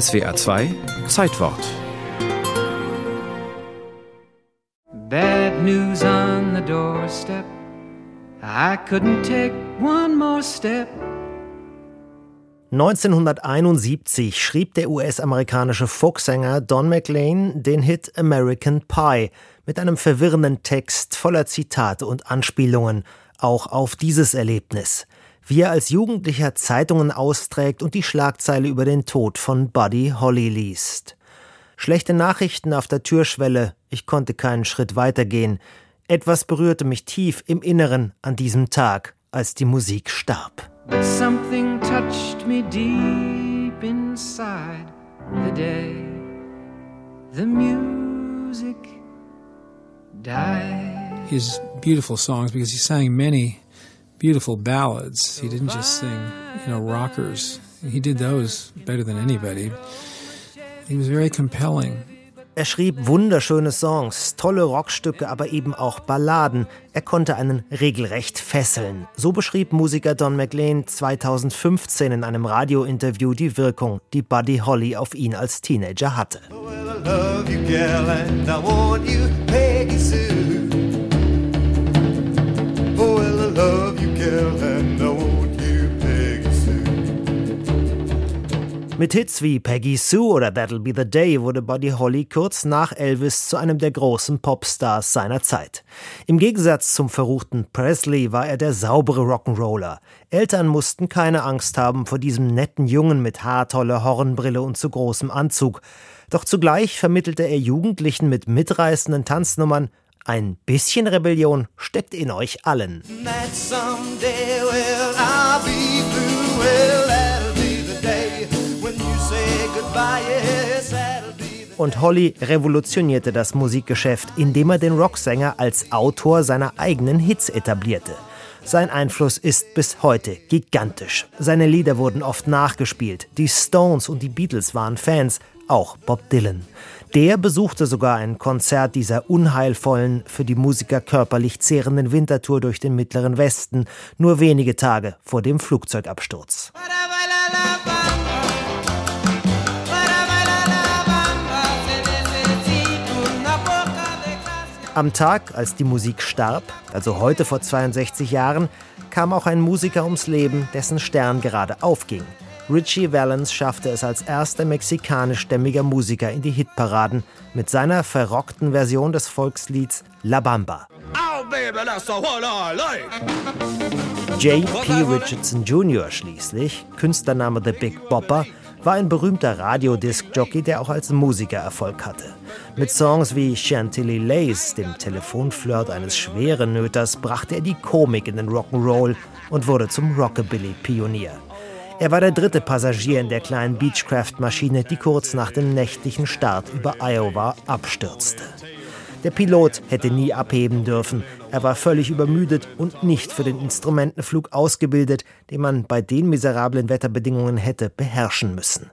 SWA 2 Zeitwort. Bad news on the doorstep. I couldn't take one more step. 1971 schrieb der US-amerikanische Folksänger Don McLean den Hit American Pie mit einem verwirrenden Text voller Zitate und Anspielungen, auch auf dieses Erlebnis wie er als Jugendlicher Zeitungen austrägt und die Schlagzeile über den Tod von Buddy Holly liest. Schlechte Nachrichten auf der Türschwelle, ich konnte keinen Schritt weitergehen. Etwas berührte mich tief im Inneren an diesem Tag, als die Musik starb. But something touched me deep inside the day the music died. His beautiful songs because he sang many beautiful ballads. He didn't just sing, you know, rockers. He did those better than anybody. He was very compelling. Er schrieb wunderschöne Songs, tolle Rockstücke, aber eben auch Balladen. Er konnte einen regelrecht fesseln. So beschrieb Musiker Don McLean 2015 in einem Radiointerview die Wirkung, die Buddy Holly auf ihn als Teenager hatte. Oh, Mit Hits wie Peggy Sue oder That'll Be the Day wurde Buddy Holly kurz nach Elvis zu einem der großen Popstars seiner Zeit. Im Gegensatz zum verruchten Presley war er der saubere Rock'n'Roller. Eltern mussten keine Angst haben vor diesem netten Jungen mit haartoller Hornbrille und zu großem Anzug. Doch zugleich vermittelte er Jugendlichen mit mitreißenden Tanznummern ein bisschen Rebellion steckt in euch allen. Und Holly revolutionierte das Musikgeschäft, indem er den Rocksänger als Autor seiner eigenen Hits etablierte. Sein Einfluss ist bis heute gigantisch. Seine Lieder wurden oft nachgespielt. Die Stones und die Beatles waren Fans, auch Bob Dylan. Der besuchte sogar ein Konzert dieser unheilvollen, für die Musiker körperlich zehrenden Wintertour durch den Mittleren Westen, nur wenige Tage vor dem Flugzeugabsturz. Am Tag, als die Musik starb, also heute vor 62 Jahren, kam auch ein Musiker ums Leben, dessen Stern gerade aufging. Richie Valens schaffte es als erster mexikanischstämmiger Musiker in die Hitparaden mit seiner verrockten Version des Volkslieds La Bamba. J.P. Richardson Jr. schließlich, Künstlername The Big Bopper, war ein berühmter Radiodisc-Jockey, der auch als Musiker Erfolg hatte. Mit Songs wie Chantilly Lace, dem Telefonflirt eines schweren Nöters, brachte er die Komik in den Rock'n'Roll und wurde zum Rockabilly-Pionier. Er war der dritte Passagier in der kleinen Beechcraft-Maschine, die kurz nach dem nächtlichen Start über Iowa abstürzte. Der Pilot hätte nie abheben dürfen. Er war völlig übermüdet und nicht für den Instrumentenflug ausgebildet, den man bei den miserablen Wetterbedingungen hätte beherrschen müssen.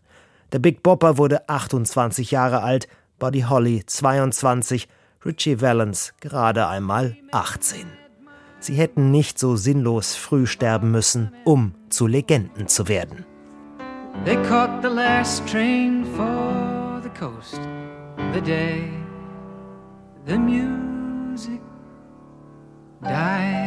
Der Big Bopper wurde 28 Jahre alt, Buddy Holly 22, Richie Valens gerade einmal 18. Sie hätten nicht so sinnlos früh sterben müssen, um zu Legenden zu werden. They caught the last train for the coast the day the music died.